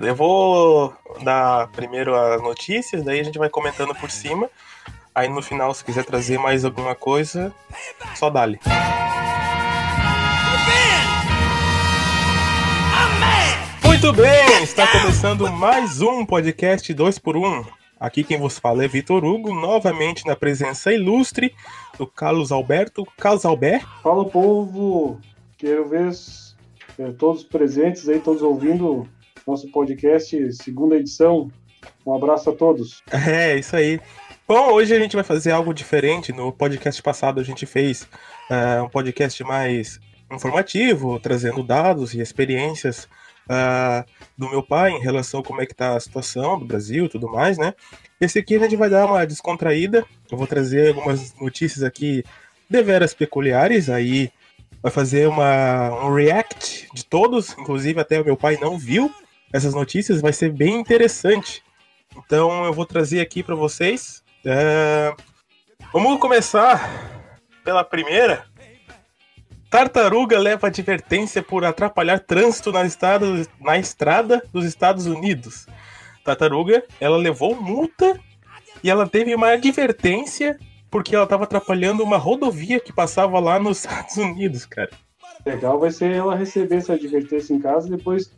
Eu vou dar primeiro as notícias, daí a gente vai comentando por cima. Aí no final, se quiser trazer mais alguma coisa, só dá-lhe. Muito bem, está começando mais um podcast 2 por 1 Aqui quem vos fala é Vitor Hugo, novamente na presença ilustre do Carlos Alberto. Carlos Albert. Fala povo, quero ver eh, todos presentes aí, todos ouvindo nosso podcast, segunda edição. Um abraço a todos. É, isso aí. Bom, hoje a gente vai fazer algo diferente. No podcast passado a gente fez uh, um podcast mais informativo, trazendo dados e experiências uh, do meu pai em relação a como é que tá a situação do Brasil e tudo mais, né? Esse aqui a gente vai dar uma descontraída. Eu vou trazer algumas notícias aqui deveras peculiares, aí vai fazer uma, um react de todos, inclusive até o meu pai não viu essas notícias, vai ser bem interessante. Então eu vou trazer aqui para vocês. É... Vamos começar pela primeira. Tartaruga leva advertência por atrapalhar trânsito na estrada, na estrada dos Estados Unidos. Tartaruga, ela levou multa e ela teve uma advertência porque ela estava atrapalhando uma rodovia que passava lá nos Estados Unidos, cara. Legal vai ser ela receber essa advertência em casa e depois,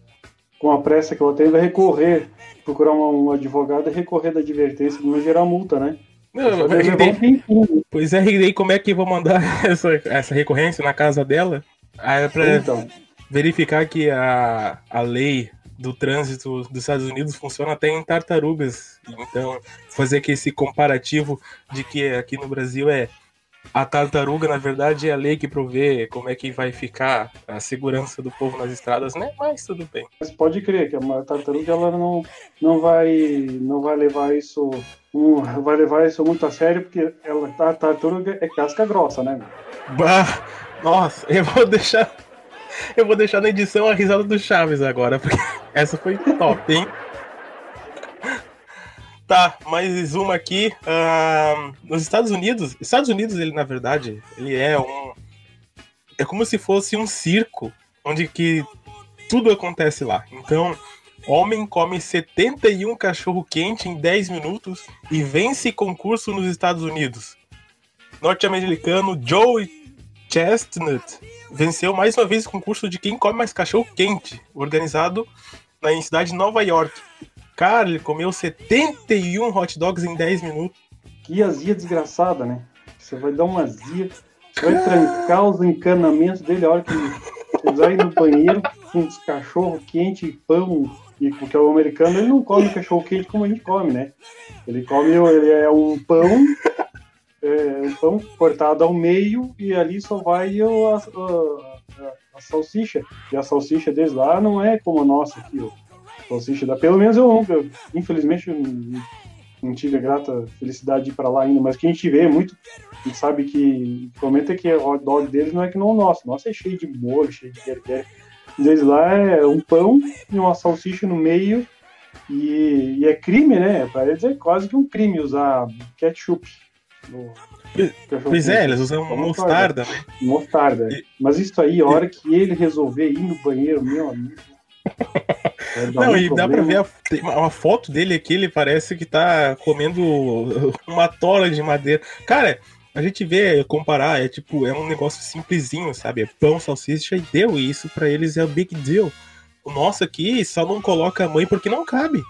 com a pressa que ela tem, vai recorrer, procurar um advogado e recorrer da advertência, não gerar multa, né? Não, mas daí, pois é, e daí como é que vou mandar essa, essa recorrência na casa dela? Aí é pra então. verificar que a, a lei do trânsito dos Estados Unidos funciona até em tartarugas. Então, fazer aqui esse comparativo de que aqui no Brasil é a tartaruga, na verdade, é a lei que provê como é que vai ficar a segurança do povo nas estradas, né? Mas tudo bem. Mas pode crer que a tartaruga ela não, não, vai, não vai levar isso um, vai levar isso muito a sério, porque ela, a tartaruga é casca grossa, né? Bah, nossa, eu vou deixar. Eu vou deixar na edição a risada do Chaves agora, porque essa foi top, hein? Tá, mais uma aqui. Uh, nos Estados Unidos, Estados Unidos, ele na verdade, ele é um. É como se fosse um circo, onde que tudo acontece lá. Então, homem come 71 cachorro quente em 10 minutos e vence concurso nos Estados Unidos. Norte-americano Joe Chestnut venceu mais uma vez o concurso de quem come mais cachorro quente, organizado na cidade de Nova York. Cara, ele comeu 71 hot dogs em 10 minutos. Que azia desgraçada, né? Você vai dar uma azia, vai trancar os encanamentos dele a hora que você vai no banheiro com cachorro quente, pão, e porque o americano ele não come cachorro quente como a gente come, né? Ele come, ele é um pão, é, um pão cortado ao meio e ali só vai a, a, a, a salsicha. E a salsicha deles lá não é como a nossa aqui, ó salsicha da. Pelo menos eu nunca, infelizmente, não, não tive a grata felicidade de ir para lá ainda, mas quem a gente vê é muito. A gente sabe que. Comenta que o hot dog deles não é que não o nosso. Nosso é cheio de molho, cheio de quer Deles lá é um pão e uma salsicha no meio. E, e é crime, né? Para eles é quase que um crime usar ketchup. No, pois é, eles usam mostarda, né? Mostarda. E... Mas isso aí, a hora que ele resolver ir no banheiro, meu amigo. Não, e dá pra ver a, uma foto dele aqui, ele parece que tá comendo uma tola de madeira. Cara, a gente vê, comparar, é tipo, é um negócio simplesinho, sabe? É pão, salsicha e deu. E isso pra eles é o big deal. O nosso aqui só não coloca a mãe porque não cabe.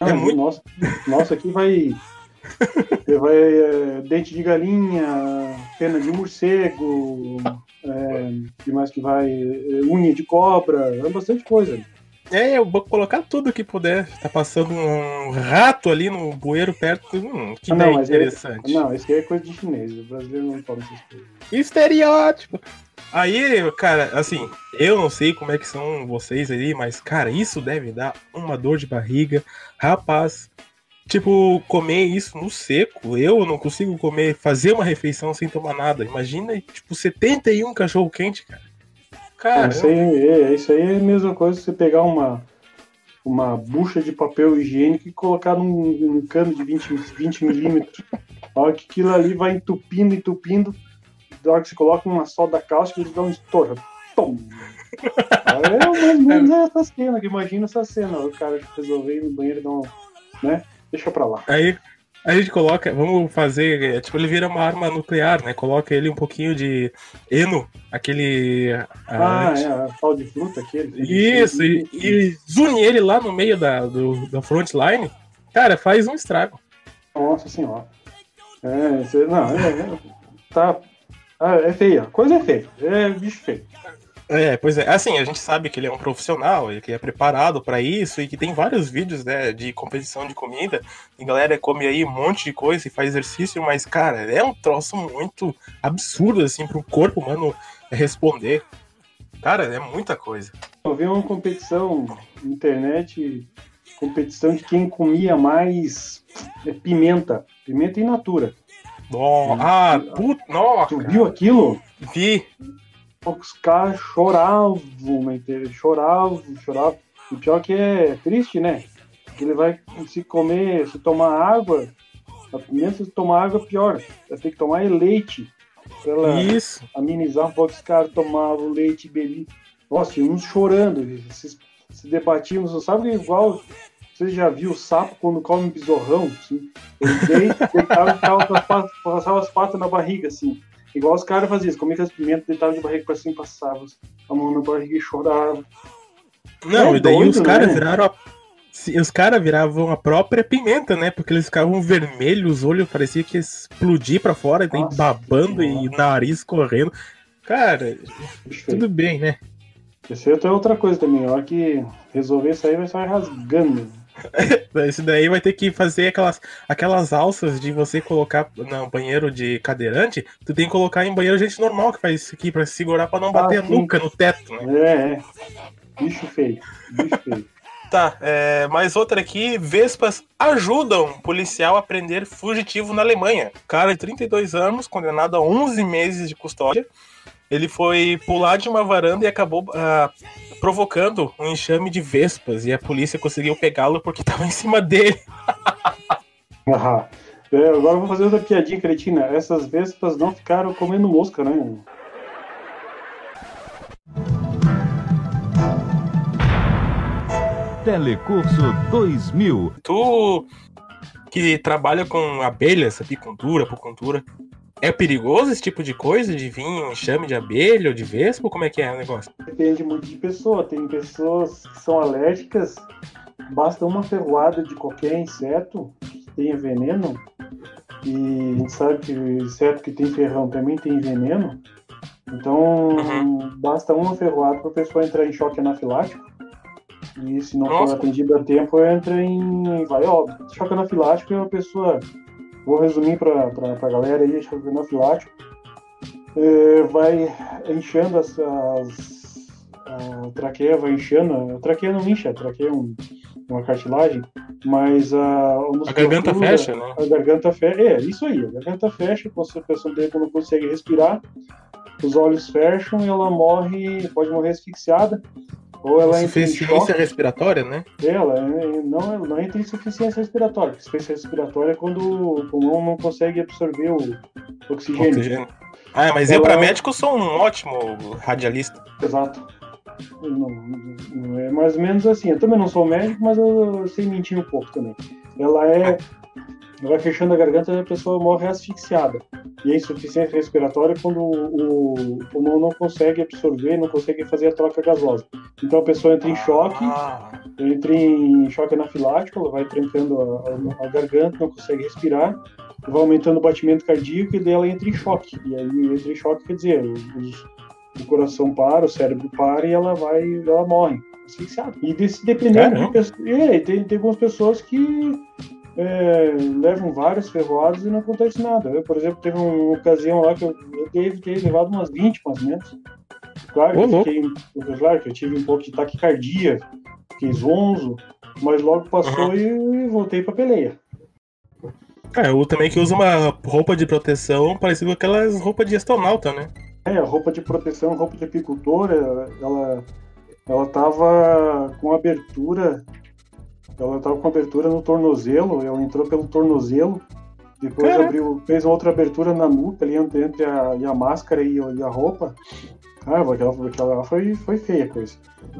Ah, é muito... nossa, nossa, aqui vai. vai é, dente de galinha, pena de morcego, é, que mais que vai? É, unha de cobra, é bastante coisa. É, eu vou colocar tudo que puder. Tá passando um rato ali no bueiro perto. Hum, que ah, não, interessante. não, isso aí é coisa de chinês. O brasileiro não fala essas coisas. Estereótipo. Aí, cara, assim, eu não sei como é que são vocês aí, mas, cara, isso deve dar uma dor de barriga. Rapaz, tipo, comer isso no seco. Eu não consigo comer, fazer uma refeição sem tomar nada. Imagina, tipo, 71 cachorro quente, cara. Cara, isso aí, é, isso aí é a mesma coisa que você pegar uma, uma bucha de papel higiênico e colocar num, num cano de 20, 20 milímetros. A hora que aquilo ali vai entupindo, entupindo, da hora que você coloca uma soda cáustica, ele dá um estouro. Tom! É mais ou menos essa cena, que imagina essa cena, o cara resolver ir no banheiro e dar um. né? Deixa pra lá. Aí a gente coloca, vamos fazer, é, tipo, ele vira uma arma nuclear, né? Coloca ele um pouquinho de eno, aquele. Ah, ah é, pau de fruta aquele. Isso, e, e zune ele lá no meio da, do, da frontline, cara, faz um estrago. Nossa senhora. É, não, é, é, tá. Ah, é feia, coisa é feia, é bicho feio. É, pois é. Assim, a gente sabe que ele é um profissional, ele que é preparado para isso e que tem vários vídeos, né, de competição de comida. E galera come aí um monte de coisa e faz exercício, mas, cara, é um troço muito absurdo, assim, pro corpo humano responder. Cara, é muita coisa. Eu vi uma competição na internet, competição de quem comia mais é, pimenta, pimenta in natura. Oh, ah, puta, nossa. Tu viu aquilo? Vi os caras choravam, choravam, choravam. O pior que é triste, né? Que ele vai se comer, se tomar água, mesmo se tomar água, pior. Vai ter que tomar leite. Pra Isso. amenizar um pouco. Os caras tomavam leite e bebiam. Nossa, uns chorando. Se, se debatiam, sabe igual. Você já viu o sapo quando come um besorrão? Assim? Ele deita, deitava, passava as patas na barriga, assim. Igual os caras faziam, comia as pimentas, deitavam de barriga pra cima, passavam a mão na barriga e choravam. Não, é e daí doido, os caras né? viraram a... Os caras viravam a própria pimenta, né? Porque eles ficavam vermelhos, os olhos parecia que ia explodir pra fora, e daí babando e nariz correndo. Cara, tudo bem, né? Esse é outra coisa também, a hora que resolver isso aí vai sair rasgando. Esse daí vai ter que fazer aquelas, aquelas alças de você colocar no banheiro de cadeirante. Tu tem que colocar em banheiro gente normal que faz isso aqui pra segurar pra não bater ah, a nuca no teto, né? É, é. Bicho feio. Bicho feio. Tá, é, mais outra aqui. Vespas ajudam policial a prender fugitivo na Alemanha. Cara de 32 anos, condenado a 11 meses de custódia. Ele foi pular de uma varanda e acabou uh, provocando um enxame de vespas. E a polícia conseguiu pegá-lo porque estava em cima dele. ah, é, agora eu vou fazer outra piadinha cretina. Essas vespas não ficaram comendo mosca, né? Telecurso 2000. Tu que trabalha com abelhas, apicultura, apicultura, é perigoso esse tipo de coisa? De vir um enxame de abelha ou de vespa? Como é que é o negócio? Depende muito de pessoa. Tem pessoas que são alérgicas, basta uma ferroada de qualquer inseto que tenha veneno. E a gente sabe que inseto que tem ferrão também tem veneno. Então, uhum. basta uma ferroada para a pessoa entrar em choque anafilático. E se não Nossa. for atendido a tempo, entra em. Vai óbvio. Choque anafilático é uma pessoa Vou resumir para a galera aí, choque anafilático. É, vai inchando as, as, a traqueia, vai inchando. A traqueia não incha, a traqueia é um, uma cartilagem, mas a, a, a garganta fecha, né? A garganta fecha, é, isso aí, a garganta fecha, a pessoa não consegue respirar, os olhos fecham e ela morre, pode morrer asfixiada. Ou ela insuficiência respiratória, né? Ela é, não, não entra insuficiência respiratória. Insuficiência respiratória é quando o pulmão não consegue absorver o oxigênio. oxigênio. Ah, mas ela... eu, para médico, sou um ótimo radialista. Exato. Não, não, é mais ou menos assim. Eu também não sou médico, mas eu, eu sei mentir um pouco também. Ela é vai fechando a garganta e a pessoa morre asfixiada. E a insuficiência respiratória é quando o, o pulmão não consegue absorver, não consegue fazer a troca gasosa. Então a pessoa entra em choque, ah. entra em choque anafilático, ela vai trancando a, a, a, garganta, não consegue respirar, vai aumentando o batimento cardíaco e daí ela entra em choque. E aí entra em choque quer dizer, os, o coração para, o cérebro para e ela vai, ela morre asfixiada. E desse, dependendo de é, tem, tem algumas pessoas que é, levam várias ferroadas e não acontece nada. Eu, por exemplo, teve uma ocasião lá que eu, eu devo ter levado umas 20 mais ou menos. Claro, que fiquei, claro que eu tive um pouco de taquicardia, fiquei zonzo, mas logo passou uhum. e, e, voltei pra peleia. É, eu também que usa uma roupa de proteção parecida com aquelas roupas de astronauta, né? É, roupa de proteção, roupa de apicultora, ela, ela tava com abertura ela estava com abertura no tornozelo, ela entrou pelo tornozelo, depois abriu, fez outra abertura na nuca ali entre a, a máscara e, e, a roupa. Ah, aquela, aquela foi, foi feia a coisa.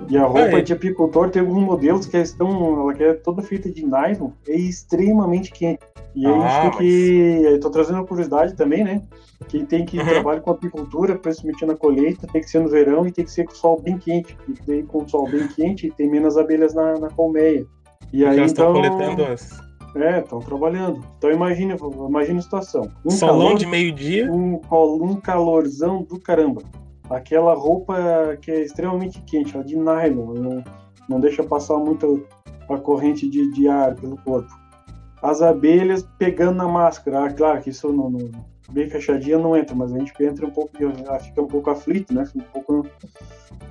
E a roupa É. de apicultor tem alguns modelos que estão. Ela que é toda feita de nylon, é extremamente quente. E aí a Ah, gente tem que. Eu tô trazendo uma curiosidade também, né? Quem tem que Uhum. trabalhar com apicultura, principalmente na colheita, tem que ser no verão e tem que ser com o sol bem quente. Porque daí com o sol bem quente tem menos abelhas na, na colmeia. E aí elas estão então. coletando as... É, estão trabalhando. Então imagina, imagina a situação. Um solão calor de meio-dia. um, um calorzão do caramba. Aquela roupa que é extremamente quente, ela de nylon, não, não deixa passar muito a corrente de, de ar pelo corpo. As abelhas pegando na máscara, ah, claro que isso não, não- bem fechadinha não entra, mas a gente entra um pouco, fica um pouco aflito, né? Fica um pouco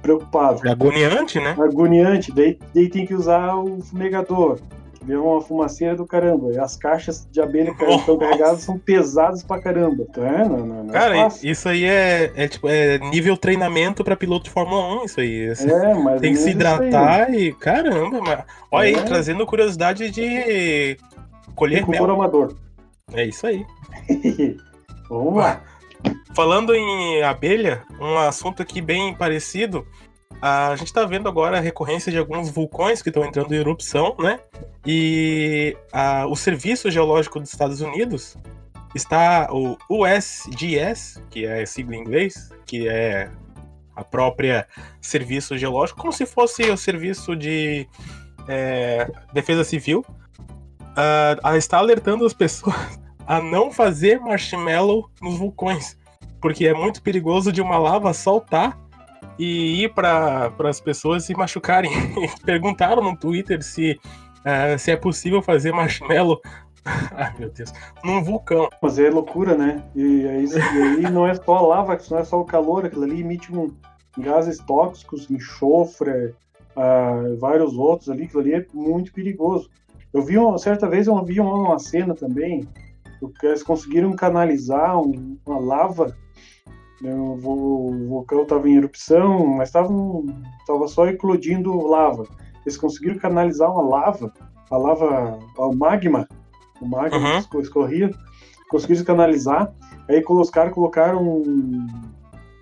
preocupado, É agoniante, né? agoniante. Daí, daí tem que usar o fumegador. É uma fumaceira do caramba. E as caixas de abelha que estão carregadas são pesadas pra caramba. Então, é, não, não, não é Cara, isso aí é, é, tipo, é nível treinamento pra piloto de Fórmula 1, isso aí. É, mas tem que se hidratar e. Caramba, mas... olha É. aí, trazendo curiosidade de colher Agricultor mel. amador. É isso aí. Lá. Falando em abelha, um assunto aqui bem parecido. A gente tá vendo agora a recorrência de alguns vulcões que estão entrando em erupção, né? E a- o Serviço Geológico dos Estados Unidos está, o USGS, que é a sigla em inglês, que é a própria Serviço Geológico, como se fosse o Serviço de é, Defesa Civil, a- está alertando as pessoas a não fazer marshmallow nos vulcões, porque é muito perigoso de uma lava saltar e ir para as pessoas se machucarem. Perguntaram no Twitter se, ah, se é possível fazer marshmallow. Ai meu Deus, num vulcão. Mas é loucura, né? E, é isso, e aí não é só a lava, não é só o calor, aquilo ali emite um, gases tóxicos, enxofre, ah, vários outros ali, aquilo ali é muito perigoso. Eu vi uma certa vez, eu vi uma, uma cena também, que eles conseguiram canalizar um- uma lava, né, o, vulcão estava em erupção, mas estava tava só eclodindo lava. Eles conseguiram canalizar uma lava, a lava, o magma, o magma Uhum. esco- escorria, conseguiram canalizar, aí os caras colocaram um-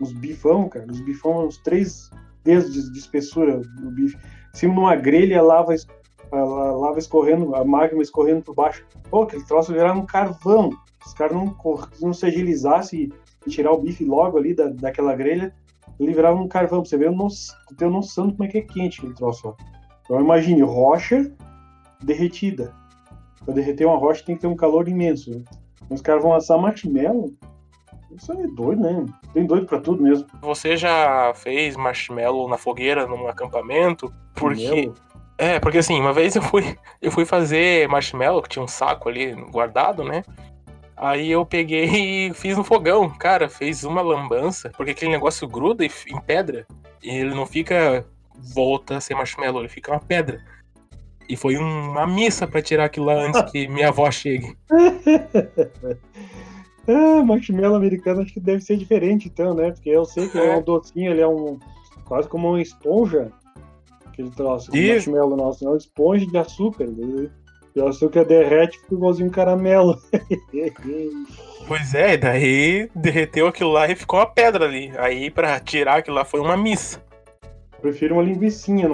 uns bifão, cara, os bifão, uns três dedos de, de espessura do bife, em cima de uma grelha, a lava, a la- lava escorrendo, a magma escorrendo por baixo. Pô, aquele troço virava um carvão. Os caras não, não se agilizassem e tirar o bife logo ali da, daquela grelha, ele virava um carvão. Pra você ver, eu não, ter noção de como é que é quente aquele troço. Ó. Então imagine, rocha derretida. Pra derreter uma rocha tem que ter um calor imenso. Né? Os caras vão assar marshmallow. Isso aí é doido, né? Tem doido pra tudo mesmo. Você já fez marshmallow na fogueira num acampamento? Porque Marshmallow. É, porque assim, uma vez eu fui, eu fui fazer marshmallow, que tinha um saco ali guardado, né? Aí eu peguei e fiz no fogão. Cara, fez uma lambança, porque aquele negócio gruda em pedra. E ele não fica volta a ser marshmallow, ele fica uma pedra. E foi uma missa pra tirar aquilo lá antes que minha avó chegue. Ah, marshmallow americano acho que deve ser diferente então, né? Porque eu sei que ele é um docinho, ele é um quase como uma esponja que ele troço. Isso. marshmallow nosso, é uma esponja de açúcar. né? E o açúcar derrete fica igualzinho caramelo. Pois é, daí derreteu aquilo lá e ficou uma pedra ali. Aí pra tirar aquilo lá foi uma missa. Prefiro uma linguiçinha,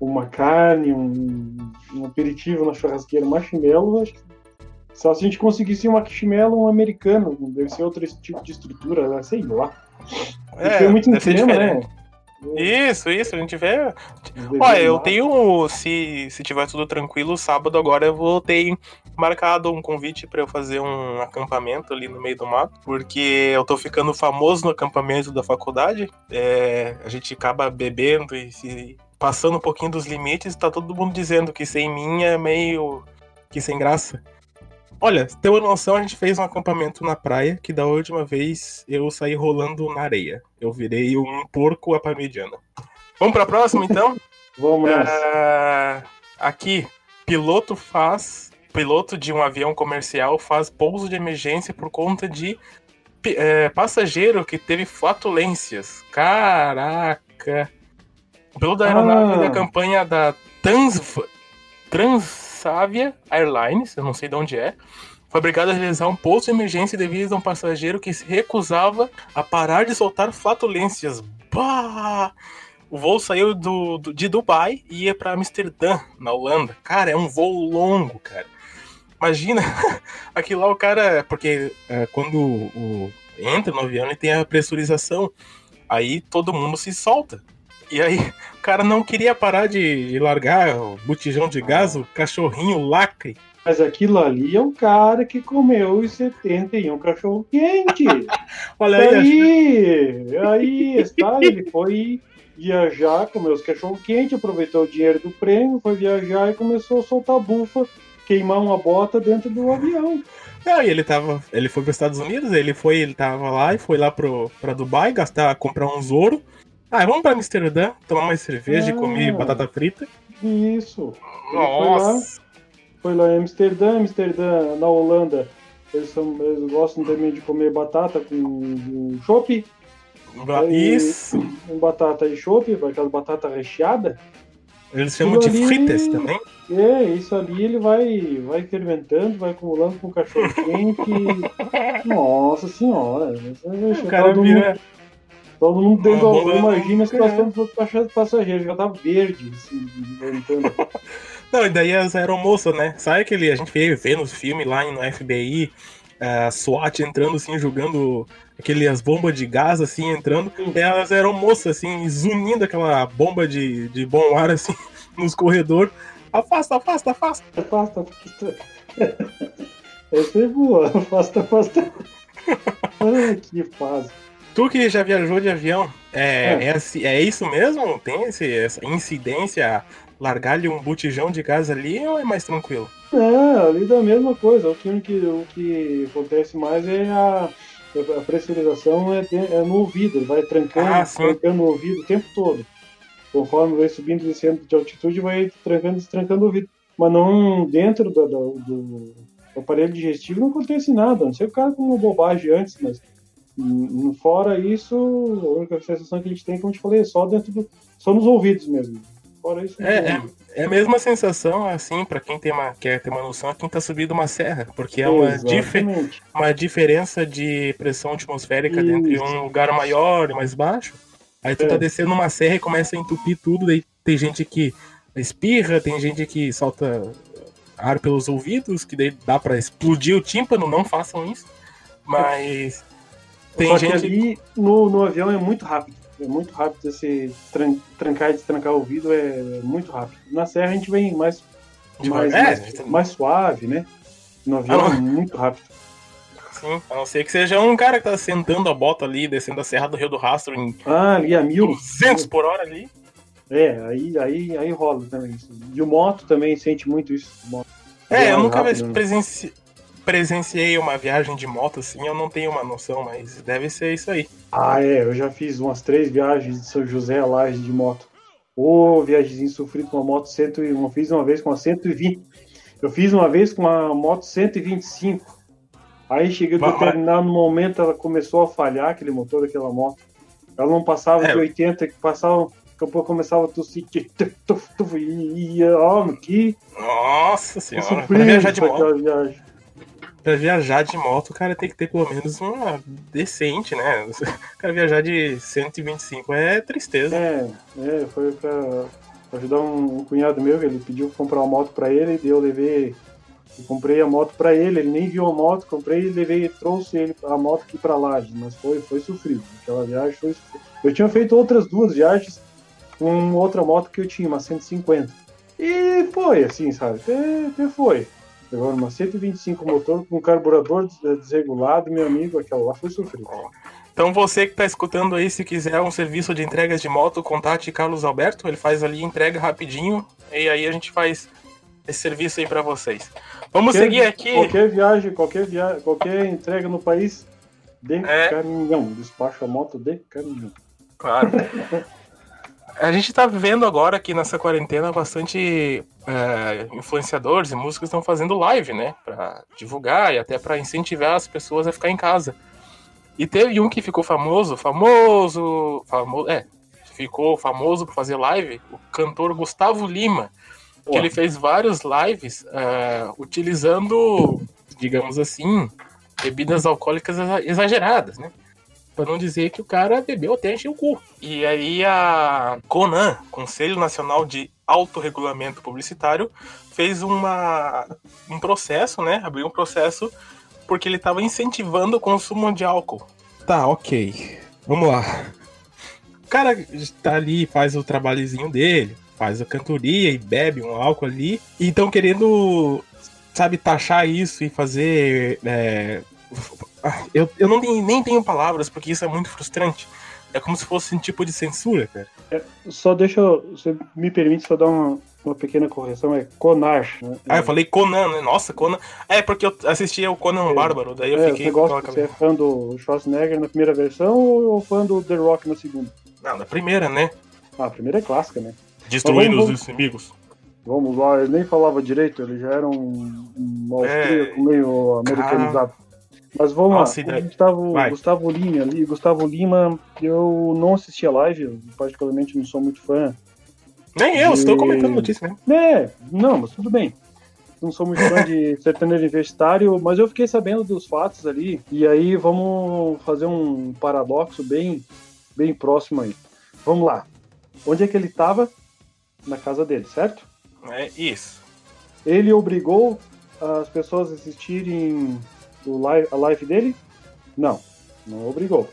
uma carne, um, um aperitivo na churrasqueira. Marshmallow, acho que só se a gente conseguisse um marshmallow um americano, deve ser outro tipo de estrutura, sei lá. É, foi muito em cinema, né? Isso, isso, a gente vê. Olha, eu tenho. Se, se tiver tudo tranquilo, sábado agora eu vou ter marcado um convite pra eu fazer um acampamento ali no meio do mato, porque eu tô ficando famoso no acampamento da faculdade. É, a gente acaba bebendo e se passando um pouquinho dos limites, tá todo mundo dizendo que sem mim é meio que sem graça. Olha, ter uma noção, a gente fez um acampamento na praia, que da última vez eu saí rolando na areia. Eu virei um porco à parmegiana. Vamos pra próxima, então? Vamos. Ah, aqui, piloto faz. Piloto de um avião comercial faz pouso de emergência por conta de é, passageiro que teve flatulências. Caraca! O piloto da aeronave Ah. da campanha da Trans, Transavia Airlines, eu não sei de onde é, foi obrigado a realizar um pouso de emergência devido a um passageiro que se recusava a parar de soltar flatulências. Bah! O voo saiu do, do de Dubai e ia para Amsterdã, na Holanda. Cara, é um voo longo, cara. Imagina, aqui lá o cara. Porque é, quando o, entra no avião e tem a pressurização, aí todo mundo se solta. E aí cara não queria parar de, de largar o botijão de gás, o cachorrinho lacre. Mas aquilo ali é um cara que comeu os 71 cachorro quente. Olha aí. Aí, aí está, ele foi viajar, comeu os cachorro quente, aproveitou o dinheiro do prêmio, foi viajar e começou a soltar bufa, queimar uma bota dentro do avião. Não, e ele tava. Ele foi para os Estados Unidos, ele foi, ele tava lá e foi lá pro, pra Dubai gastar, comprar um ouro. Ah, vamos pra Amsterdã, tomar mais cerveja e Ah. comer batata frita. Isso. Ele Nossa! Foi lá em Amsterdã, Amsterdã, na Holanda. Eles, são, eles gostam também de comer batata com, com chopp, Isso! com batata e chopp, aquela batata recheada. Eles chamam de Aquilo ali- fritas também. É, isso ali ele vai, vai fermentando, vai acumulando com cachorro quente. Nossa senhora. O cara vira. mundo, todo mundo dentro Uma do avião, imagina a situação dos outros passageiros, já tá verde, assim. Não, e daí as aeromoças, né? Sabe aquele. A gente vê, vê nos filmes lá no FBI, a SWAT entrando assim, jogando aquelas bombas de gás assim, entrando. E elas eram moças, assim, zunindo aquela bomba de, de bom ar assim nos corredores. Afasta, afasta, afasta. Afasta, afasta. Essa é boa, afasta, afasta. Ai, que fase. Tu que já viajou de avião, é, É. é. assim- é isso mesmo? Tem esse, essa incidência? Largar-lhe um botijão de gás ali ou é mais tranquilo? É, ali da mesma coisa. O que, o que, o que acontece mais é a, a pressurização é, é no ouvido, ele vai trancando, Ah, trancando o ouvido o tempo todo. Conforme vai subindo e descendo de altitude, vai trancando e destrancando o ouvido. Mas não dentro do, do, do aparelho digestivo não acontece nada, a não ser o cara com uma bobagem antes, mas fora isso, a única sensação que a gente tem, como eu te falei, é só dentro do. só nos ouvidos mesmo. Fora isso, É, é, é a mesma sensação, assim, pra quem tem uma, quer ter uma noção, é quem tá subindo uma serra, porque é uma, Exatamente. uma diferença de pressão atmosférica entre Isso. um lugar maior e mais baixo. Aí tu É. tá descendo uma serra e começa a entupir tudo, daí tem gente que espirra, tem gente que solta ar pelos ouvidos, que daí dá pra explodir o tímpano, não façam isso. Mas tem Só gente que ali no, no avião é muito rápido. É muito rápido esse tran- trancar e destrancar o ouvido, é muito rápido. Na serra a gente vem mais, mais, É, mais, a gente- mais suave, né? No avião Ah, é muito rápido. Sim, a não ser que seja um cara que tá sentando a bota ali, descendo a Serra do Rio do Rastro em Ah, ali a mil. 200 por hora ali. É, aí, aí, aí rola também isso. E o moto também sente muito isso. É, eu nunca rápido, né? presenci... presenciei uma viagem de moto assim, eu não tenho uma noção, mas deve ser isso aí. Ah, é, eu já fiz umas três viagens de São José a Laje de moto. Ô, viagemzinho sofrido com uma moto 101. Eu fiz uma vez com uma 120. Eu fiz uma vez com uma moto 125. Aí cheguei a determinado momento, ela começou a falhar, aquele motor daquela moto. Ela não passava É. de 80, que passava, daqui a começava a tossir. E ia, ó, que Nossa senhora, sofrido viajar de moto, viagem. Pra viajar de moto, o cara tem que ter pelo menos uma decente, né? O cara viajar de 125 é tristeza. É, é, foi pra, ajudar um, um cunhado meu, ele pediu pra comprar uma moto pra ele, e eu levei, eu comprei a moto pra ele, ele nem viu a moto, comprei e levei, trouxe ele a moto aqui pra Laje, mas foi, foi sofrido, aquela viagem foi sofrido. Eu tinha feito outras duas viagens com outra moto que eu tinha, uma 150, e foi assim, sabe, até, até foi. Agora, uma 125 motor com carburador des- desregulado, meu amigo, aquela lá foi sofrido. Então você que tá escutando aí, se quiser um serviço de entregas de moto, contate Carlos Alberto, ele faz ali entrega rapidinho e aí a gente faz esse serviço aí pra vocês. Vamos Qualquer- seguir aqui. Qualquer viagem, qualquer viagem, qualquer entrega no país de É. caminhão. Despacho a moto de caminhão. Claro. A gente tá vivendo agora aqui nessa quarentena bastante é, influenciadores e músicos estão fazendo live, né? Pra divulgar e até pra incentivar as pessoas a ficar em casa. E teve um que ficou famoso, famoso, famoso, é, ficou famoso por fazer live, o cantor Gustavo Lima, que ele fez vários lives é, utilizando digamos assim, bebidas alcoólicas exa- exageradas, né? Pra não dizer que o cara bebeu até encher o cu. E aí a CONAN, Conselho Nacional de Autorregulamento Publicitário, fez uma, um processo, né? Abriu um processo porque ele estava incentivando o consumo de álcool. Tá, ok. Vamos lá. O cara tá ali, faz o trabalhozinho dele, faz a cantoria e bebe um álcool ali. E estão querendo, sabe, taxar isso e fazer. é, Eu, eu não tenho- nem tenho palavras, porque isso é muito frustrante. É como se fosse um tipo de censura, cara. Só deixa eu. Você me permite só dar uma, uma pequena correção, é Conar. Né? Ah, eu falei Conan, né? Nossa, Conan. É, porque eu assistia o Conan É. Bárbaro, daí eu É, fiquei você, gosta, você é fã do Schwarzenegger na primeira versão ou fã do The Rock na segunda? Não, na primeira, né? Ah, a primeira é clássica, né? Destruindo vamos- os inimigos. Vamos lá, ele nem falava direito, ele já era um, um austríaco meio americanizado. Mas vamos. Nossa, lá, Gustavo, Vai. Gustavo Lima ali, Gustavo Lima, eu não assisti a live, eu particularmente não sou muito fã. Nem eu, E- estou comentando notícia mesmo. É, não, mas tudo bem. Não sou muito fã de sertanejo universitário, mas eu fiquei sabendo dos fatos ali, e aí vamos fazer um paradoxo bem, bem próximo aí. Vamos lá. Onde é que ele estava? Na casa dele, certo? É isso. Ele obrigou as pessoas a assistirem o live, a live dele? Não, não obrigou.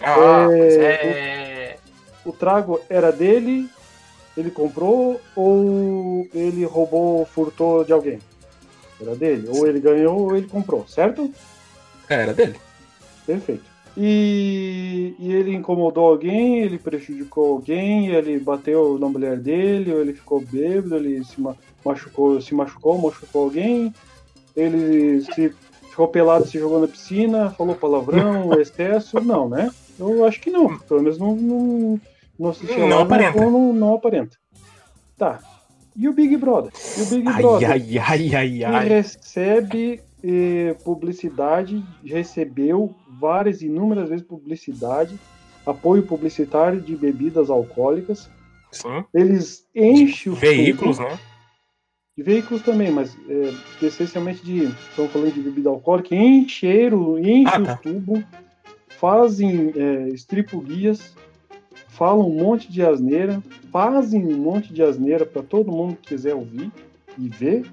Ah, É, é. O trago era dele, ele comprou ou ele roubou, furtou de alguém? Era dele. Ou ele ganhou ou ele comprou, certo? É, Era dele. Perfeito. E, e ele incomodou alguém, ele prejudicou alguém, ele bateu na mulher dele, ou ele ficou bêbado, ele se ma- machucou, se machucou, machucou alguém, ele se ficou pelado, se jogou na piscina, falou palavrão, excesso, não, né? Eu acho que não, pelo menos não, não, não assisti Não lá, aparenta. Não, não, não aparenta. Tá. E o Big Brother? E o Big Ai, Brother? ai, ai, ai, ai. recebe eh, publicidade, recebeu várias, inúmeras vezes publicidade, apoio publicitário de bebidas alcoólicas. Sim. Eles enchem o Veículos, né? De veículos também, mas eh, essencialmente de, estamos falando de bebida alcoólica, encheram, enchem Ah, os tá. tubos, fazem eh, estripulias, falam um monte de asneira, fazem um monte de asneira para todo mundo que quiser ouvir e ver.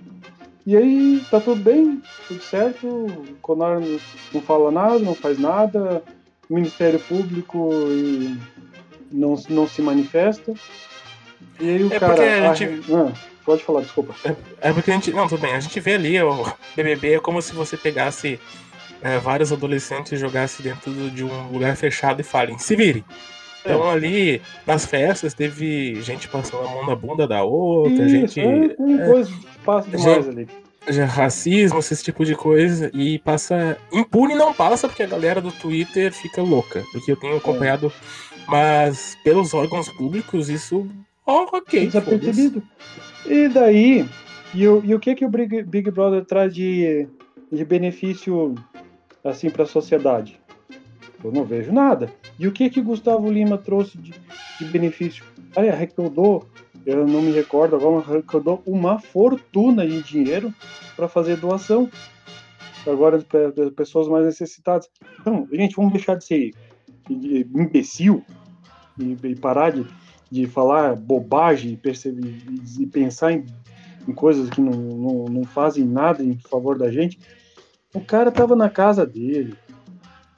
E aí tá tudo bem, tudo certo, o Conar não, não fala nada, não faz nada, o Ministério Público não, não se manifesta. E aí o É cara. porque a gente- Ah, pode falar, desculpa. É porque a gente. Não, tudo bem. A gente vê ali o BBB é como se você pegasse é, vários adolescentes e jogasse dentro de um lugar fechado e falem, se vire. Então ali, nas festas, teve gente passando a mão na bunda da outra, Isso, gente. é, coisa passa demais ali. já racismo, esse tipo de coisa, e passa. Impune não passa, porque a galera do Twitter fica louca. Porque eu tenho acompanhado, mas pelos órgãos públicos, isso. Ó, ok. Desapercebido. E daí, e, o- e o que que o Big, Big Brother traz de, de benefício assim para a sociedade? Eu não vejo nada. E o que que Gustavo Lima trouxe de, de benefício? Olha, arrecadou, eu não me recordo agora, arrecadou uma fortuna de dinheiro para fazer doação. Agora para pessoas mais necessitadas. Então, gente, vamos deixar de ser imbecil e, e parar de, de falar bobagem e, perceber, e pensar em, em coisas que não, não, não fazem nada em favor da gente. O cara tava na casa dele,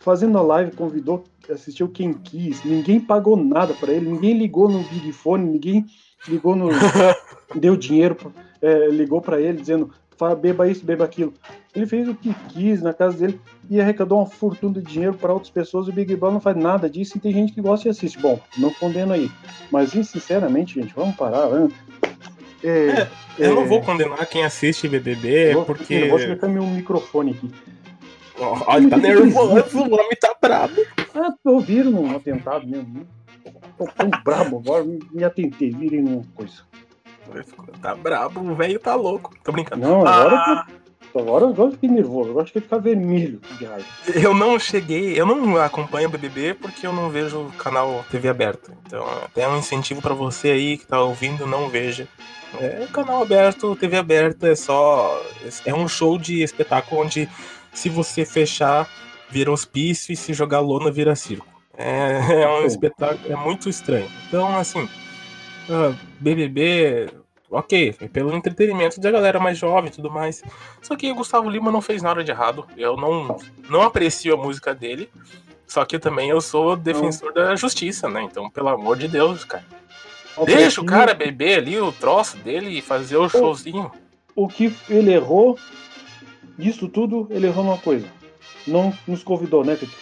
fazendo a live, convidou, assistiu quem quis, ninguém pagou nada para ele, ninguém ligou no Big Fone, ninguém ligou no. deu dinheiro, é, ligou para ele dizendo, "Fa- beba isso, beba aquilo. Ele fez o que quis na casa dele e arrecadou uma fortuna de dinheiro para outras pessoas. O Big Brother não faz nada disso e tem gente que gosta e assiste. Bom, não condeno aí. Mas, sinceramente, gente, vamos parar. né? É, Eu não é, vou condenar quem assiste BBB, vou- porque. Eu vou colocar meu microfone aqui. Olha, tá nervoso, o homem tá brabo. Ah, tô ouvindo um atentado mesmo. Tô tão brabo agora, me atentei, virem numa coisa. Tá brabo, o velho tá louco. Tô brincando. Não, agora Ah, Agora, agora eu fiquei nervoso, agora acho que ficar vermelho de raiva. Eu não cheguei, eu não acompanho o BBB porque eu não vejo o canal TV aberto. Então, até um incentivo pra você aí que tá ouvindo, não veja. É canal aberto, TV aberta é só. É um show de espetáculo onde se você fechar, vira hospício e se jogar lona, vira circo. É, é um espetáculo, é muito estranho. Então, assim, ah, BBB, ok, foi pelo entretenimento da galera mais jovem e tudo mais. Só que o Gustavo Lima não fez nada de errado. Eu não, não aprecio a música dele. Só que também eu sou defensor da justiça, né? Então, pelo amor de Deus, cara. Deixa o cara beber ali o troço dele e fazer o showzinho. O que ele errou, disso tudo, ele errou numa coisa. Não nos convidou, né, Vitor?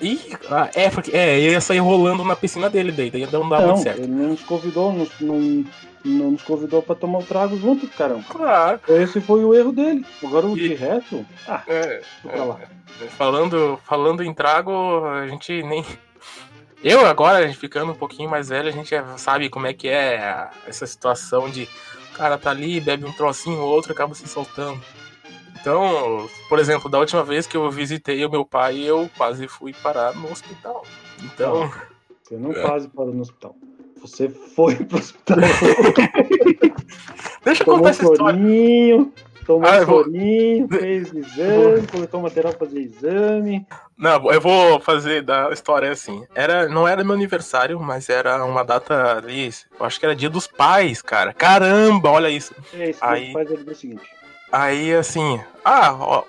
Ih, ah, é, porque é, eu ia sair rolando na piscina dele, daí, daí não dá não, muito certo. ele não nos convidou, nos- não, não nos convidou pra tomar o trago junto, caramba. Claro. Esse foi o erro dele. Agora o E- de resto, ah, É, pra lá. Falando, falando em trago, a gente nem. Eu agora, a gente ficando um pouquinho mais velho, a gente já sabe como é que é essa situação de o cara tá ali, bebe um trocinho ou outro acaba se soltando. Então, por exemplo, da última vez que eu visitei o meu pai, eu quase fui parar no hospital. Então, Você não É. quase parou no hospital. Você foi pro hospital. deixa eu tomou contar essa história. sorinho, tomou Ah, um eu vou- fez exame, coletou material pra fazer exame. Não, eu vou fazer da história assim. Era, não era meu aniversário, mas era uma data ali, eu acho que era dia dos pais, cara. Caramba, olha isso. É isso, Aí- ele o seguinte. Aí assim, ah, ó,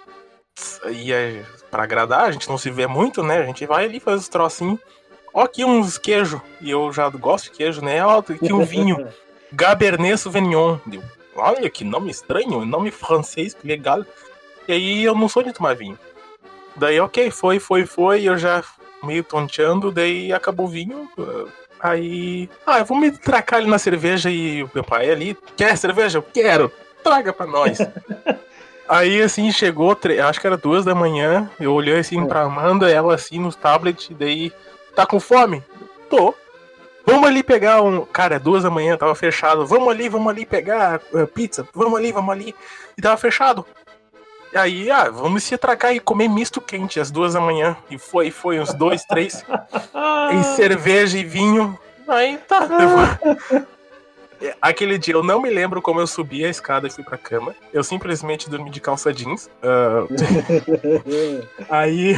ia pra agradar, a gente não se vê muito, né? A gente vai ali faz os trocinhos. Ó, aqui uns queijo, e eu já gosto de queijo, né? Ó, aqui um vinho, Cabernet Sauvignon. Deu, olha que nome estranho, nome francês, que legal. E aí eu não sou de tomar vinho. Daí, ok, foi, foi, foi, eu já meio tonteando, daí acabou o vinho. ah, Aí, ah, eu vou me tracar ali na cerveja e o meu pai ali, quer cerveja? Eu quero, traga pra nós. Aí, assim, chegou, acho que era duas da manhã, eu olhei assim pra Amanda, ela assim nos tablets, daí, tá com fome? Tô. Vamos ali pegar um. Cara, duas da manhã, tava fechado. Vamos ali, vamos ali pegar eh, pizza. Vamos ali, vamos ali. E tava fechado. E aí, ah, vamos se atracar e comer misto quente às duas da manhã. E foi, foi, uns dois, três. e cerveja e vinho. Aí tá. Aquele dia eu não me lembro como eu subi a escada e fui pra cama. Eu simplesmente dormi de calça jeans. Ah, aí,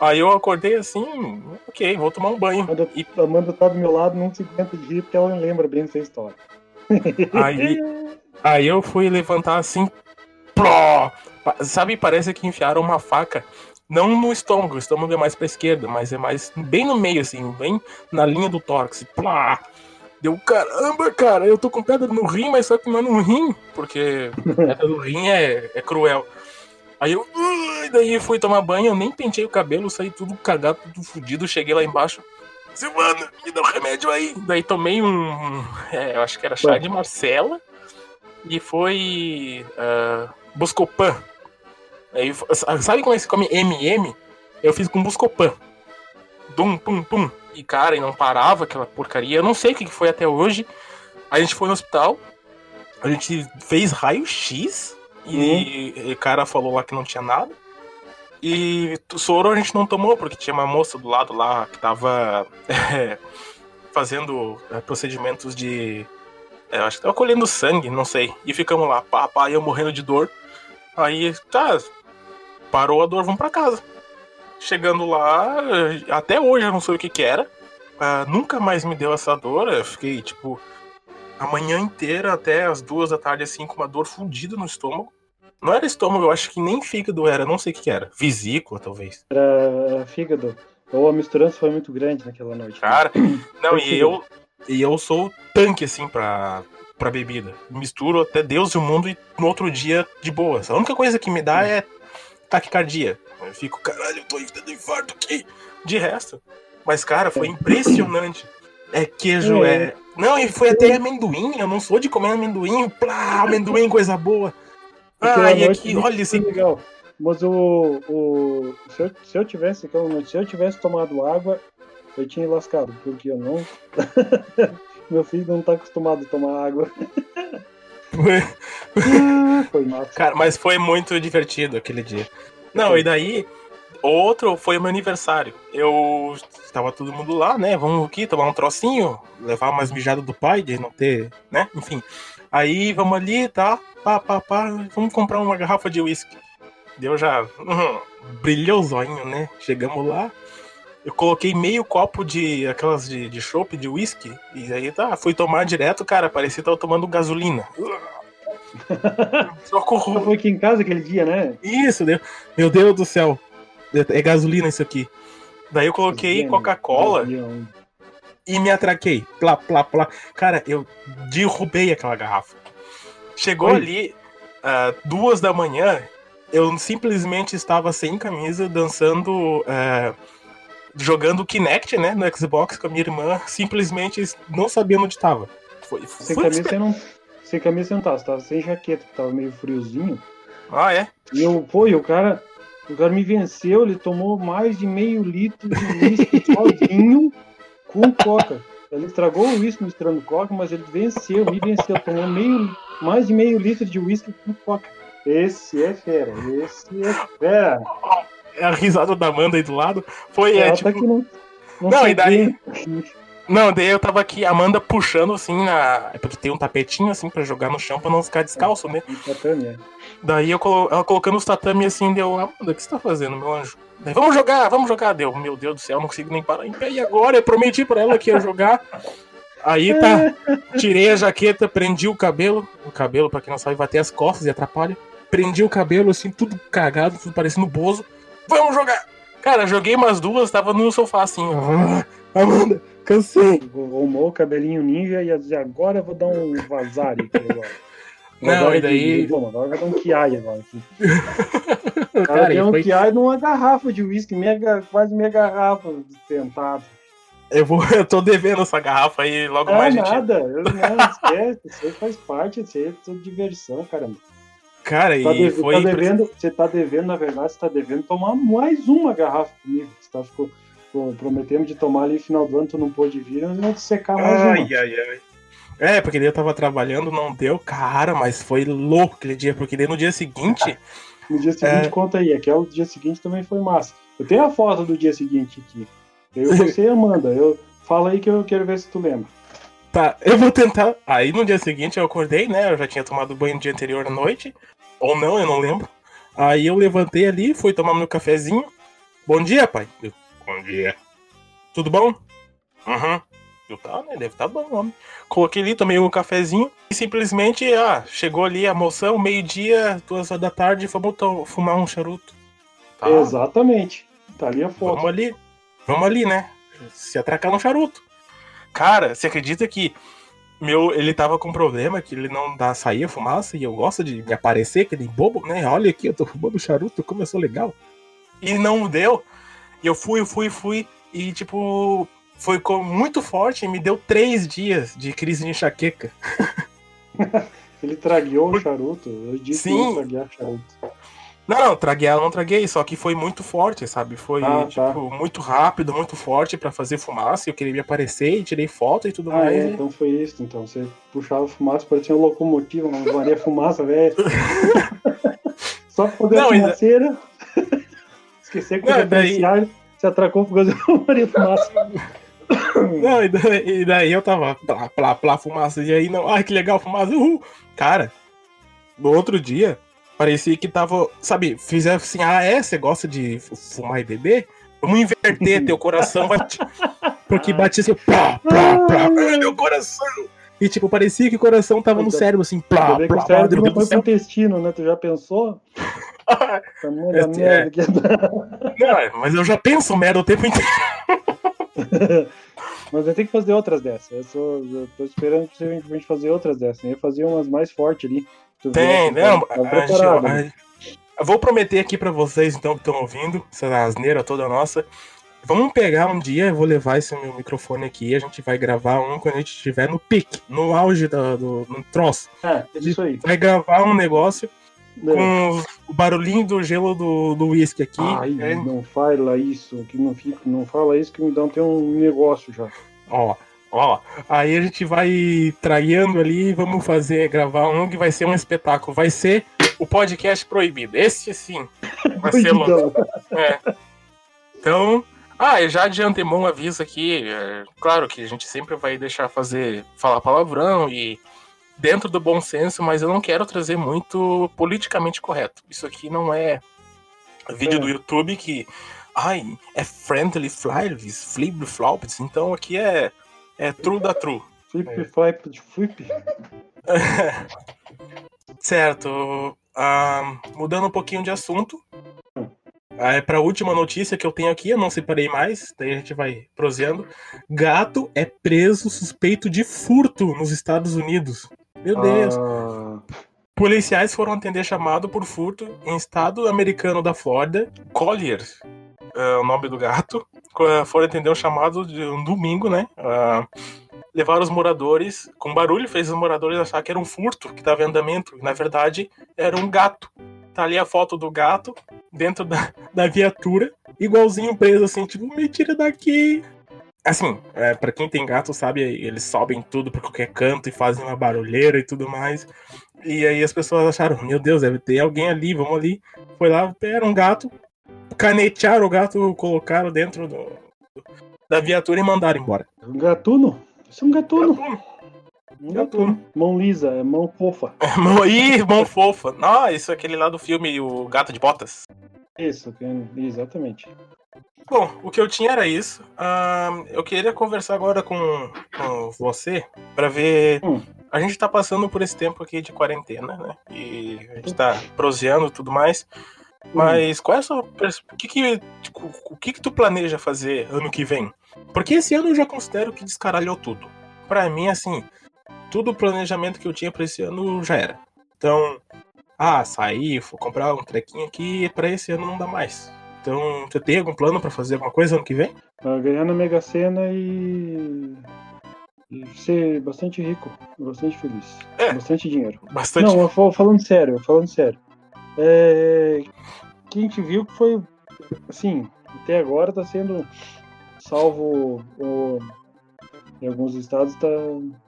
aí eu acordei assim, ok, vou tomar um banho. Quando E a Amanda tá do meu lado, não se aguenta de rir porque ela lembra bem dessa história. Aí, aí eu fui levantar assim. Pa- Sabe, parece que enfiaram uma faca. Não no estômago, o estômago é mais pra esquerda, mas é mais bem no meio, assim, bem na linha do tórax. Plá! Deu caramba, cara, eu tô com pedra no rim, mas só que não é no rim, porque pedra no rim é, é cruel. Aí eu, "Ui", daí fui tomar banho, eu nem pentei o cabelo, saí tudo cagado, tudo fudido, cheguei lá embaixo. Silvana, me dá um remédio aí. Daí tomei um, é, eu acho que era chá de Marcela, e foi uh, Buscopan. Aí, sabe como é que se come MM? Eu fiz com Buscopan. Dum, pum, pum. E cara, e não parava aquela porcaria. Eu não sei o que foi até hoje. A gente foi no hospital, a gente fez raio-x e, e o cara falou lá que não tinha nada. E soro a gente não tomou, porque tinha uma moça do lado lá que tava é, fazendo é, procedimentos de. é, acho que tava colhendo sangue, não sei. E ficamos lá, pá, pá, eu morrendo de dor. Aí, tá, parou a dor, vamos pra casa. Chegando lá, até hoje eu não sei o que que era. Ah, nunca mais me deu essa dor. Eu fiquei, tipo, a manhã inteira até as duas da tarde, assim, com uma dor fundida no estômago. Não era estômago, eu acho que nem fígado era, não sei o que que era. Vesícula, talvez. Era fígado. Ou a misturança foi muito grande naquela noite. Cara, não, e eu, e eu sou tanque, assim, pra, pra bebida. Misturo até Deus e o mundo e no outro dia de boa. A única coisa que me dá é taquicardia. Eu fico, caralho, eu tô tendo infarto aqui. De resto. Mas, cara, foi impressionante. É queijo, É. é. Não, e foi até amendoim. Eu não sou de comer amendoim. Plá, amendoim, coisa boa. Ah, e aqui, olha esse. legal. Mas o, o se, eu, se eu tivesse noite, se eu tivesse tomado água, eu tinha lascado, porque eu não. Meu filho não tá acostumado a tomar água. Ah, foi massa. Cara, mas foi muito divertido aquele dia. Não, e daí, outro foi o meu aniversário. Eu tava todo mundo lá, né? Vamos aqui tomar um trocinho, levar umas mijadas do pai, de não ter, né? Enfim. Aí vamos ali, tá? Pá, pá, pá, vamos comprar uma garrafa de uísque. Deu já. Uhum, brilhou o né? Chegamos lá. Eu coloquei meio copo de aquelas de, chopp, de whisky, e aí tá, fui tomar direto, cara, parecia que tava tomando gasolina. Socorro. Foi aqui em casa aquele dia, né? Isso, deu. Meu Deus do céu. É gasolina isso aqui. Daí eu coloquei Coca-Cola e me atraquei. Plá, plá, plá. Cara, eu derrubei aquela garrafa. Chegou Oi. ali ah, duas da manhã, eu simplesmente estava sem camisa, dançando, ah, jogando Kinect, né, no Xbox com a minha irmã, simplesmente não sabia onde estava. Foi, Sem foi camisa você não. Sem camisa você não tava, você tava sem jaqueta, porque tava meio friozinho. Ah, é? E eu, pô, e o cara. O cara me venceu, ele tomou mais de meio litro de uísque sozinho com coca. Ele estragou o uísque misturando coca, mas ele venceu, me venceu, tomou meio, mais de meio litro de uísque com coca. Esse é fera, esse é fera. É a risada da Amanda aí do lado. Foi, é, Ela tipo... tá não. Não, Não, e daí- Não, daí eu tava aqui, Amanda puxando assim na. É porque tem um tapetinho assim pra jogar no chão pra não ficar descalço, né? tatame, é. Daí eu colo... ela colocando os tatame assim, deu. Amanda, o que você tá fazendo, meu anjo? Daí, vamos jogar, vamos jogar. Deu, meu Deus do céu, eu não consigo nem parar em pé. E agora? Eu prometi pra ela que ia jogar. Aí tá, tirei a jaqueta, prendi o cabelo. O cabelo, pra quem não sabe, vai ter as costas e atrapalha. Prendi o cabelo, assim, tudo cagado, tudo parecendo bozo. Vamos jogar! Cara, joguei umas duas, tava no sofá assim. "Ah, Amanda, cansei. Arrumou o cabelinho ninja e ia dizer, agora eu vou dar um vazar aqui agora. Não, Agora e daí- Bom, agora vai dar um kiai agora aqui. O cara Cara, deu um foi- kiai numa garrafa de uísque, meia, quase meia garrafa tentado. eu, vou, eu tô devendo essa garrafa aí, logo Ah, mais a gente. nada, eu não esquece, isso aí faz parte, isso aí é tudo diversão, caramba. Cara, Tá, e deve- foi. tá devendo, você tá devendo, na verdade, você tá devendo tomar mais uma garrafa comigo. Você tá ficou, prometendo de tomar ali no final do ano, tu não pôde vir, nós vamos te secar mais Ai, uma. ai, ai. É, porque daí eu tava trabalhando, não deu, cara, mas foi louco aquele dia, porque daí no dia seguinte. No dia seguinte, É. conta aí. Aqui é o dia seguinte também foi massa. Eu tenho a foto do dia seguinte aqui. Eu, você Amanda. Eu, fala aí que eu quero ver se tu lembra. Tá, eu vou tentar. Aí no dia seguinte eu acordei, né? Eu já tinha tomado banho no dia anterior à noite. Ou não, eu não lembro. Aí eu levantei ali, fui tomar meu cafezinho. Bom dia, pai. Eu, Bom dia. Tudo bom? Uhum. Eu tá, né? Deve tá bom, homem. Coloquei ali, tomei um cafezinho e simplesmente, ah, chegou ali a moção, meio-dia, duas horas da tarde, vamos fumar um charuto. Tá, Exatamente. Tá ali a foto. vamos ali. Vamos ali, né? Se atracar no charuto. Cara, você acredita que meu, ele tava com problema que ele não dá sair a fumaça e eu gosto de me aparecer, que nem bobo, né? Olha aqui, eu tô fumando charuto, como eu sou legal. E não deu. E eu fui, fui, fui. E tipo, foi muito forte e me deu três dias de crise de enxaqueca. Ele tragueou o charuto. Eu disse Sim. que ia traguear charuto. Não, não, traguei ela, não traguei, só que foi muito forte, sabe? Foi, Ah, tá. tipo, muito rápido, muito forte pra fazer fumaça. Eu queria me aparecer e tirei foto e tudo Ah, mais. é, e- então foi isso. Então você puxava fumaça, parecia uma locomotiva, uma Maria Fumaça, velho. Só pra poder Não, a ainda- fumaceira. Esquecer que o daí- se atracou por causa Maria Fumaça. Não, e daí, e daí eu tava plá, plá, plá, fumaça. E aí, não, ai que legal, fumaça. Uhul. Cara, no outro dia, parecia que tava, sabe, fizeram assim, ah, é, você gosta de fu- fumar e beber? Vamos inverter, teu coração vai. Porque batia assim, plá, plá, plá, meu coração. E tipo, parecia que o coração tava no cérebro, assim, plá, plá, plá, do pro céu. intestino, né? Tu já pensou? Tamanho Esse merda que. Não, é, mas eu já penso merda o tempo inteiro. Mas eu tenho que fazer outras dessas. Eu, sou, eu tô esperando possivelmente fazer outras dessas. Eu ia fazer umas mais fortes ali. Tu Tem, vê, não. tá- tá preparado, a né? eu vou prometer aqui pra vocês, então, que estão ouvindo, essa asneira toda nossa. Vamos pegar um dia, eu vou levar esse meu microfone aqui, a gente vai gravar um quando a gente estiver no pique, no auge do, do troço. É, isso aí. Vai gravar um negócio É. com o barulhinho do gelo do, do whisky aqui. Ai, É, não fala isso, que não fica, não fala isso que me dá um negócio já. ó, Ó, aí a gente vai traiando ali, vamos fazer, gravar um que vai ser um espetáculo. Vai ser o podcast proibido. Esse sim. Vai ser louco. É. Então, ah, já de antemão aviso aqui, é, claro que a gente sempre vai deixar fazer, falar palavrão e dentro do bom senso, mas eu não quero trazer muito politicamente correto. Isso aqui não é vídeo É. do YouTube que, ai, é friendly flies, flip flops, então aqui é, é true da true. Flip, É. flip, de flip. Certo. ah, mudando um pouquinho de assunto. É, para a última notícia que eu tenho aqui, eu não separei mais, daí a gente vai proseando. Gato é preso suspeito de furto nos Estados Unidos. Meu Deus. Ah, Policiais foram atender chamado por furto em estado americano da Flórida. Collier, é o nome do gato. Co- Foram atender um chamado de um domingo, né? Ah, levaram os moradores, com barulho, fez os moradores achar que era um furto que estava em andamento. Na verdade, era um gato. Tá ali a foto do gato dentro da, da viatura, igualzinho preso, assim, tipo, me tira daqui. Assim, é, para quem tem gato, sabe, eles sobem tudo pra qualquer canto e fazem uma barulheira e tudo mais. E aí as pessoas acharam, meu Deus, deve ter alguém ali, vamos ali. Foi lá, era um gato, canetearam o gato, colocaram dentro do, da viatura e mandaram embora. um gatuno? Isso é um gatuno. Gatuno. Um gatuno. Mão lisa, é mão fofa. Mão- Ih, mão fofa. Ah, isso é aquele lá do filme O Gato de Botas. Isso, exatamente. Bom, o que eu tinha era isso. Ah, eu queria conversar agora com, com você para ver. Hum. A gente tá passando por esse tempo aqui de quarentena, né? E a gente tá proseando e tudo mais. Mas qual é a sua. O que que, tipo, o que que tu planeja fazer ano que vem? Porque esse ano eu já considero que descaralhou tudo. Pra mim, assim, tudo o planejamento que eu tinha pra esse ano já era. Então, ah, sair, vou comprar um trequinho aqui, pra esse ano não dá mais. Então, você tem algum plano pra fazer alguma coisa ano que vem? Ah, ganhar na Mega Sena e... e ser bastante rico, bastante feliz. É. Bastante dinheiro. Bastante. Não, falando sério, falando sério. É, que a gente viu que foi, assim, até agora tá sendo, salvo o- em alguns estados, tá,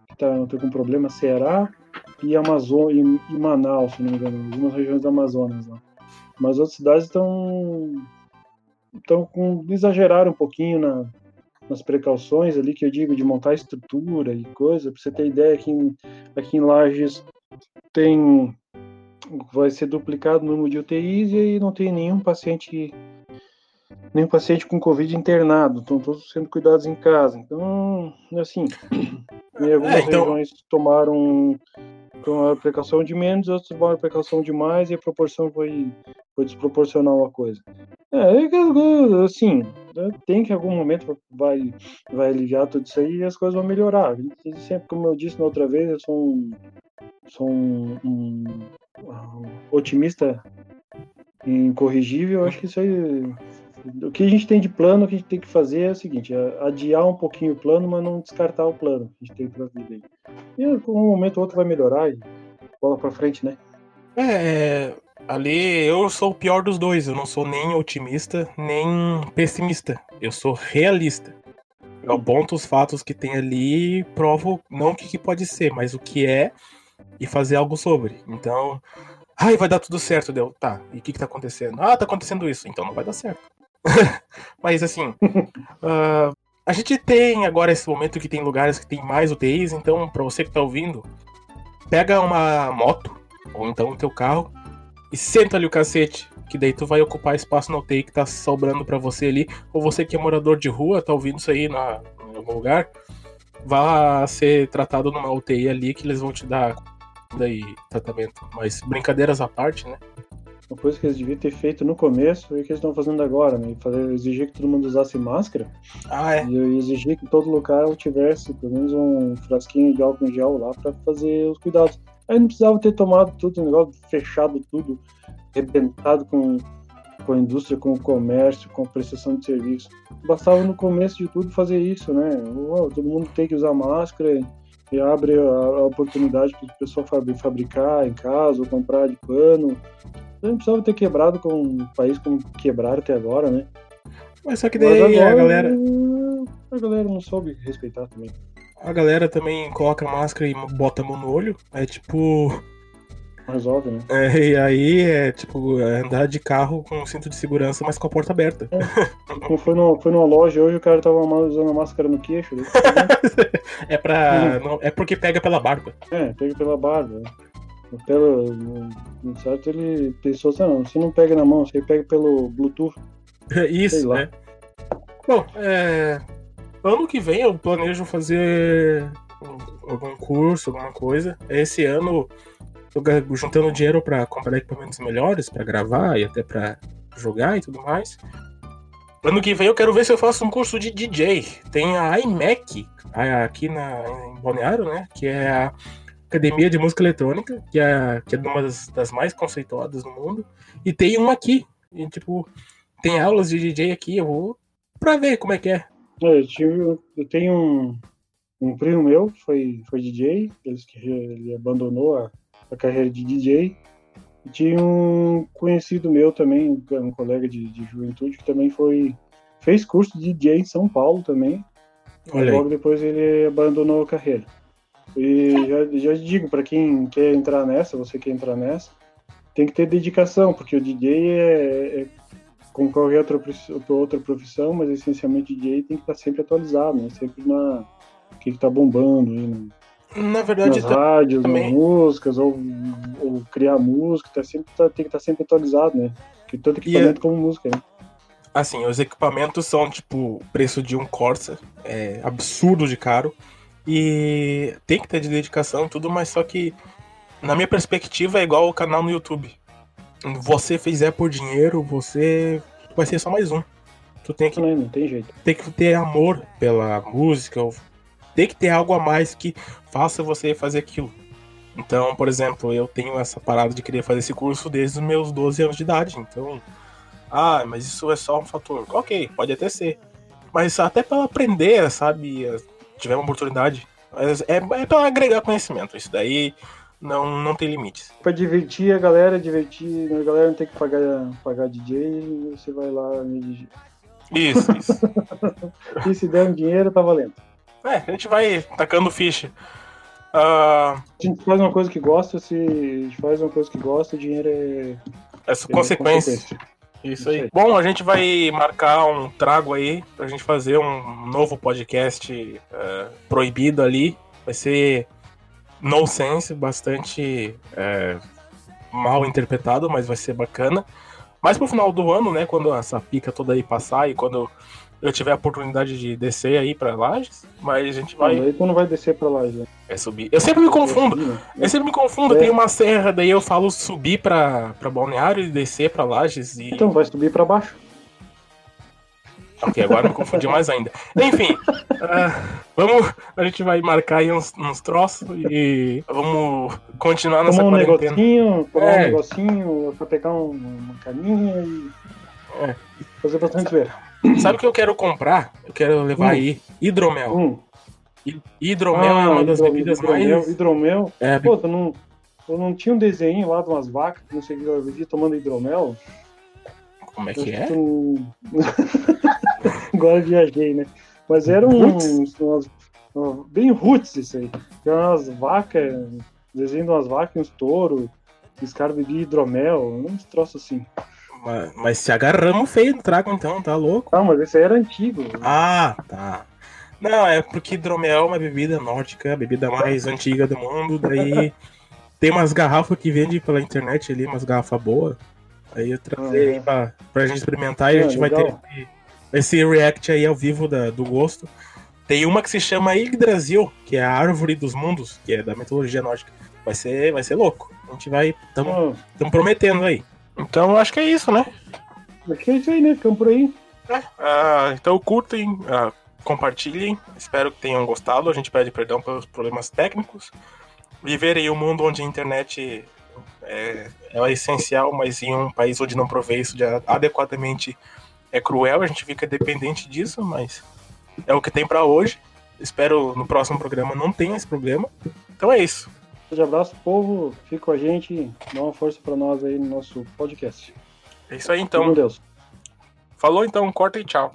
que tá, tá com problema, Ceará e Amazônia, e, e Manaus, se não me engano, algumas regiões do Amazonas lá. Mas outras cidades estão estão com exageraram um pouquinho na, nas precauções ali que eu digo de montar estrutura e coisa. Para você ter ideia, aqui em, aqui em Lages tem vai ser duplicado o número de UTIs e aí não tem nenhum paciente nenhum paciente com covid internado, estão todos sendo cuidados em casa. Então, assim, em algumas É, então- regiões tomaram tomaram precaução de menos, outros tomaram precaução de mais e a proporção foi foi desproporcional a coisa. É, é assim, né, tem que em algum momento vai, vai aliviar tudo isso aí e as coisas vão melhorar. Sempre, como eu disse na outra vez, eu sou um, sou um, um- um otimista incorrigível. Eu acho que isso aí. O que a gente tem de plano, o que a gente tem que fazer é o seguinte: é adiar um pouquinho o plano, mas não descartar o plano que a gente tem pra vida aí. E um momento ou outro vai melhorar e bola pra frente, né? É, ali eu sou o pior dos dois. Eu não sou nem otimista, nem pessimista. Eu sou realista. Eu aponto os fatos que tem ali e provo não o que, que pode ser, mas o que é e fazer algo sobre. Então, ai, vai dar tudo certo, deu. Tá, e o que, que tá acontecendo? Ah, tá acontecendo isso, então não vai dar certo. mas assim, ah, a gente tem agora esse momento que tem lugares que tem mais UTIs, então, pra você que tá ouvindo, pega uma moto ou então o teu carro, e senta ali o cacete, que daí tu vai ocupar espaço na UTI que tá sobrando pra você ali, ou você que é morador de rua, tá ouvindo isso aí na, em algum lugar, vá ser tratado numa UTI ali que eles vão te dar daí tratamento. Mas brincadeiras à parte, né? Uma coisa que eles deviam ter feito no começo e que eles estão fazendo agora, né? Fazer, exigir que todo mundo usasse máscara Ah, é. e eu exigir que todo local tivesse pelo menos um frasquinho de álcool em gel lá para fazer os cuidados. Aí não precisava ter tomado tudo, o negócio fechado tudo, arrebentado com, com a indústria, com o comércio, com a prestação de serviço. Bastava no começo de tudo fazer isso, né? Uau, todo mundo tem que usar máscara e, abre a, a oportunidade para o pessoal fabri- fabricar em casa ou comprar de pano. Não precisava ter quebrado com um país como quebraram até agora, né? Mas só que Mas daí a agora, galera. A galera não soube respeitar também. A galera também coloca máscara e bota a mão no olho. É tipo. Resolve, né? É, e aí é tipo é andar de carro com cinto de segurança, mas com a porta aberta. Como foi, no, foi numa loja hoje, o cara tava usando a máscara no queixo. né? é pra. não- é porque pega pela barba. É, pega pela barba. Pelo, no, no certo ele pensou assim, não, você não pega na mão, você pega pelo Bluetooth. Isso, né? Bom, é. Ano que vem eu planejo fazer um- algum curso, alguma coisa. Esse ano tô juntando dinheiro pra comprar equipamentos melhores pra gravar e até pra jogar e tudo mais. Ano que vem eu quero ver se eu faço um curso de DJ. Tem a iMac aqui na, em Balneário, né? Que é a Academia de Música Eletrônica, que é, que é uma das, das mais conceituadas no mundo. E tem uma aqui. E, tipo, tem aulas de DJ aqui, eu vou pra ver como é que é. É, eu, tive- eu tenho um, um primo meu, que foi, foi DJ, ele, ele abandonou a, a carreira de DJ. E tinha um conhecido meu também, um, colega de, de juventude, que também foi fez curso de DJ em São Paulo também. Olha aí. Logo depois ele abandonou a carreira. E já, já digo, para quem quer entrar nessa, você quer entrar nessa, tem que ter dedicação, porque o DJ é, é como qualquer outra, outra profissão, mas essencialmente DJ tem que estar sempre atualizado, né? sempre na que está bombando, aí, na- verdade, nas tá- rádios, nas também- músicas, ou, ou criar música, tá sempre, tá- tem que estar sempre atualizado, né? Que tanto equipamento como música, né? assim, os equipamentos são tipo o preço de um Corsa, é absurdo de caro. E tem que ter de dedicação e tudo, mas só que, na minha perspectiva, é igual o canal no YouTube. Você fizer por dinheiro, você vai ser só mais um. Tu tem que Não, não tem jeito. tem que ter amor pela música, tem que ter algo a mais que faça você fazer aquilo. Então, por exemplo, eu tenho essa parada de querer fazer esse curso desde os meus 12 anos de idade. Então, ah, mas isso é só um fator. Ok, pode até ser. Mas até para aprender, sabe? Tiver uma oportunidade. É, é para agregar conhecimento. Isso daí não, não tem limites. Pra divertir a galera, divertir, a galera não tem que pagar, pagar DJ, e você vai lá me DJ. Isso, isso. E se der um dinheiro, tá valendo. é, a gente vai tacando ficha. Ah, A gente faz uma coisa que gosta, se a gente faz uma coisa que gosta, o dinheiro é. essa é consequência. Isso aí. Isso aí. Bom, a gente vai marcar um trago aí pra gente fazer um novo podcast eh, proibido ali. Vai ser no sense, bastante eh, mal interpretado, mas vai ser bacana. Mas pro final do ano, né, quando essa pica toda aí passar e quando eu tiver a oportunidade de descer aí pra Lages, mas a gente Vai. Aí tu não vai descer pra lá já. é subir. Eu sempre me confundo. Eu sempre me confundo, É. tem uma serra, daí eu falo subir pra, pra Balneário e descer pra Lages e... Então vai subir pra baixo. Ok, agora me confundi mais ainda. Enfim, ah, vamos. A gente vai marcar aí uns, uns troços e vamos continuar nessa Tomar um quarentena. negocinho, tomar É. um negocinho, pra pegar um- uma caninha e. É. Fazer bastante zoeira. Sabe o que eu quero comprar? Eu quero levar Hum. aí hidromel. Hum. Hi- Hidromel é uma das hidro- bebidas hidromel, mais. Hidromel. É, Pô, tu não, tu não tinha um desenho lá de umas vacas que não sei o que eu tomando hidromel? como é que é? tu Agora eu viajei, né? Mas era um, umas- uma- bem roots isso aí. Era umas vacas, desenho de umas vacas uns touros. Os caras bebiam hidromel, uns troços assim. Mas, mas se agarramos feio no trago, então, tá louco? Ah, mas esse aí era antigo. Ah, tá. Não, é porque hidromel é uma bebida nórdica, a bebida mais antiga do mundo. Daí tem umas garrafas que vende pela internet ali, umas garrafas boas. Aí eu trazer Uhum. aí pra, pra gente experimentar e a Ah, gente vai ter legal. Esse, react aí ao vivo da- do gosto. Tem uma que se chama Yggdrasil, que é a árvore dos mundos, que é da mitologia nórdica. Vai ser, vai ser louco. A gente vai. Estamos Ah, prometendo aí. Então acho que é isso, né? acho que é isso aí, né? Ficamos por aí. Ah, então curtem, ah, compartilhem. Espero que tenham gostado. A gente pede perdão pelos problemas técnicos. Viver em um mundo onde a internet é, é essencial, mas em um país onde não provê isso de adequadamente é cruel. A gente fica dependente disso, mas é o que tem pra hoje. Espero no próximo programa não tenha esse problema. Então é isso. Grande abraço, povo. Fica com a gente. Dá uma força pra nós aí no nosso podcast. É isso aí com então. Deus. Falou então, corta e tchau.